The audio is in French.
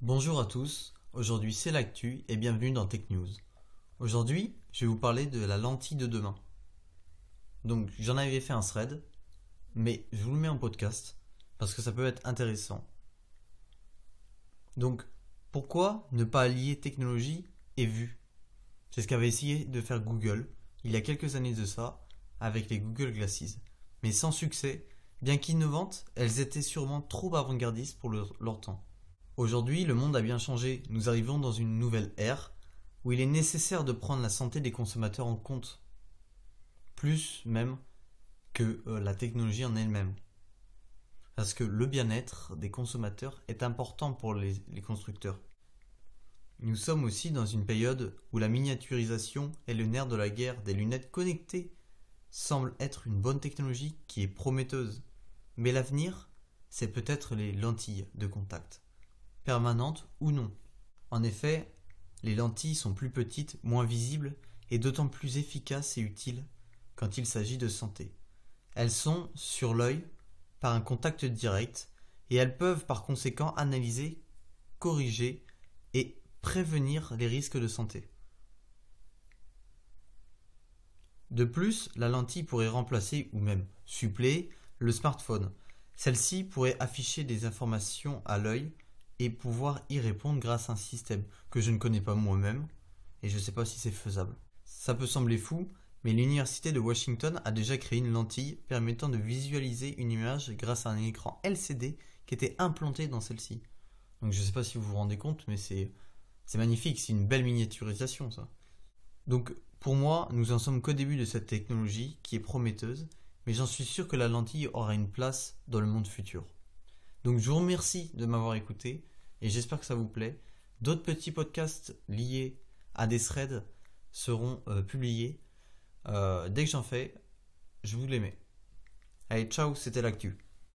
Bonjour à tous, aujourd'hui c'est l'actu et bienvenue dans Tech News. Aujourd'hui, je vais vous parler de la lentille de demain. Donc j'en avais fait un thread, mais je vous le mets en podcast parce que ça peut être intéressant. Donc pourquoi ne pas allier technologie et vue? C'est ce qu'avait essayé de faire Google il y a quelques années de ça avec les Google Glasses. Mais sans succès, bien qu'innovantes, elles étaient sûrement trop avant-gardistes pour leur, temps. Aujourd'hui, le monde a bien changé. Nous arrivons dans une nouvelle ère où il est nécessaire de prendre la santé des consommateurs en compte. Plus même que euh, la technologie en elle-même. Parce que le bien-être des consommateurs est important pour les, les constructeurs. Nous sommes aussi dans une période où la miniaturisation est le nerf de la guerre. Des lunettes connectées semble être une bonne technologie qui est prometteuse. Mais l'avenir, c'est peut-être les lentilles de contact, permanentes ou non. En effet, les lentilles sont plus petites, moins visibles et d'autant plus efficaces et utiles quand il s'agit de santé. Elles sont sur l'œil par un contact direct et elles peuvent par conséquent analyser, corriger et prévenir les risques de santé. De plus, la lentille pourrait remplacer ou même suppléer le smartphone. Celle-ci pourrait afficher des informations à l'œil et pouvoir y répondre grâce à un système que je ne connais pas moi-même et je ne sais pas si c'est faisable. Ça peut sembler fou, mais l'université de Washington a déjà créé une lentille permettant de visualiser une image grâce à un écran LCD qui était implanté dans celle-ci. Donc je ne sais pas si vous vous rendez compte, mais c'est magnifique, c'est une belle miniaturisation ça. Donc pour moi, nous en sommes qu'au début de cette technologie qui est prometteuse, mais j'en suis sûr que la lentille aura une place dans le monde futur. Donc je vous remercie de m'avoir écouté et j'espère que ça vous plaît. D'autres petits podcasts liés à des threads seront euh, publiés. Euh, dès que j'en fais, je vous les mets. Allez, ciao, c'était l'actu.